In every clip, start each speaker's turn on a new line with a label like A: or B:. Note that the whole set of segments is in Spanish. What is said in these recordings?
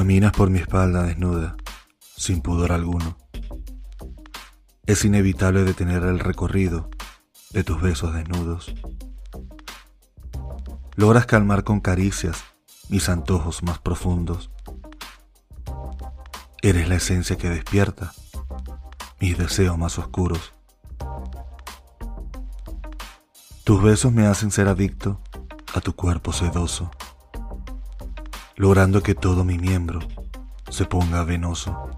A: Caminas por mi espalda desnuda, sin pudor alguno. Es inevitable detener el recorrido de tus besos desnudos. Logras calmar con caricias mis antojos más profundos. Eres la esencia que despierta mis deseos más oscuros. Tus besos me hacen ser adicto a tu cuerpo sedoso, logrando que todo mi miembro se ponga venoso.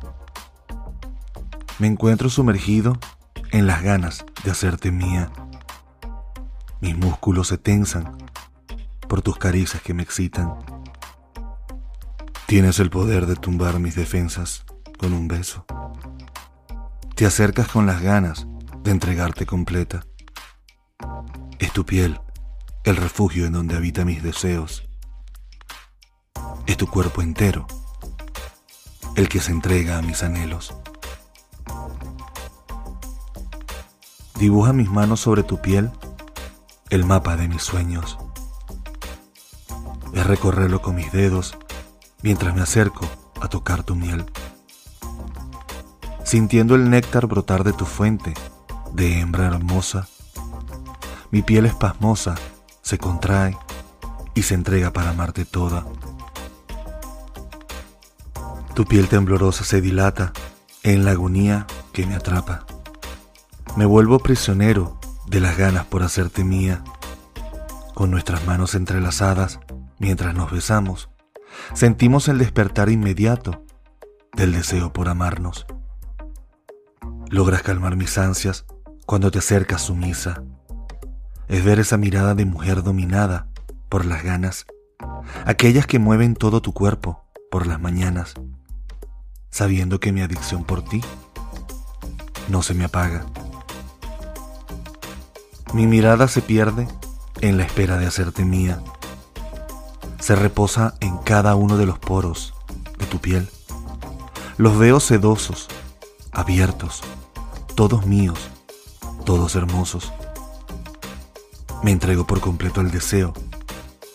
A: Me encuentro sumergido en las ganas de hacerte mía. Mis músculos se tensan por tus caricias que me excitan. Tienes el poder de tumbar mis defensas con un beso. Te acercas con las ganas de entregarte completa. Es tu piel el refugio en donde habita mis deseos. Es tu cuerpo entero el que se entrega a mis anhelos. Dibuja mis manos sobre tu piel el mapa de mis sueños. Es recorrerlo con mis dedos mientras me acerco a tocar tu miel. Sintiendo el néctar brotar de tu fuente, de hembra hermosa, mi piel espasmosa se contrae y se entrega para amarte toda. Tu piel temblorosa se dilata en la agonía que me atrapa. Me vuelvo prisionero de las ganas por hacerte mía. Con nuestras manos entrelazadas, mientras nos besamos, sentimos el despertar inmediato del deseo por amarnos. Logras calmar mis ansias cuando te acercas sumisa. Es ver esa mirada de mujer dominada por las ganas, aquellas que mueven todo tu cuerpo por las mañanas, sabiendo que mi adicción por ti no se me apaga. Mi mirada se pierde en la espera de hacerte mía se reposa en cada uno de los poros de tu piel. Los veo sedosos, abiertos, todos míos, todos hermosos. Me entrego por completo al deseo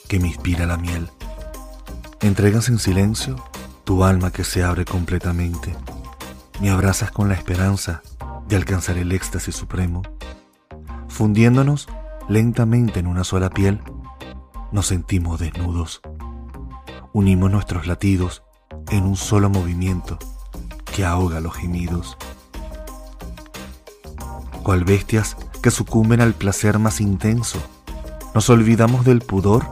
A: que me inspira la miel. Entregas en silencio tu alma que se abre completamente. Me abrazas con la esperanza de alcanzar el éxtasis supremo. Fundiéndonos lentamente en una sola piel, nos sentimos desnudos. Unimos nuestros latidos en un solo movimiento que ahoga los gemidos. Cual bestias que sucumben al placer más intenso, nos olvidamos del pudor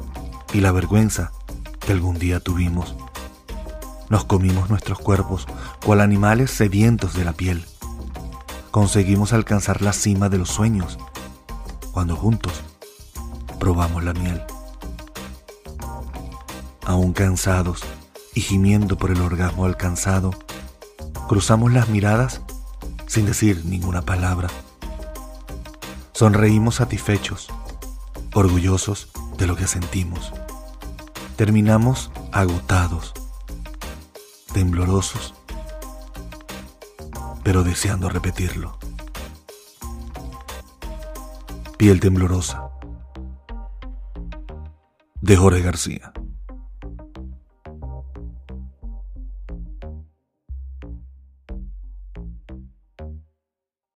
A: y la vergüenza que algún día tuvimos. Nos comimos nuestros cuerpos cual animales sedientos de la piel. Conseguimos alcanzar la cima de los sueños cuando juntos probamos la miel aún cansados y gimiendo por el orgasmo alcanzado, cruzamos las miradas sin decir ninguna palabra. Sonreímos satisfechos, orgullosos de lo que sentimos. Terminamos agotados, temblorosos, pero deseando repetirlo. Piel temblorosa de Jorge García.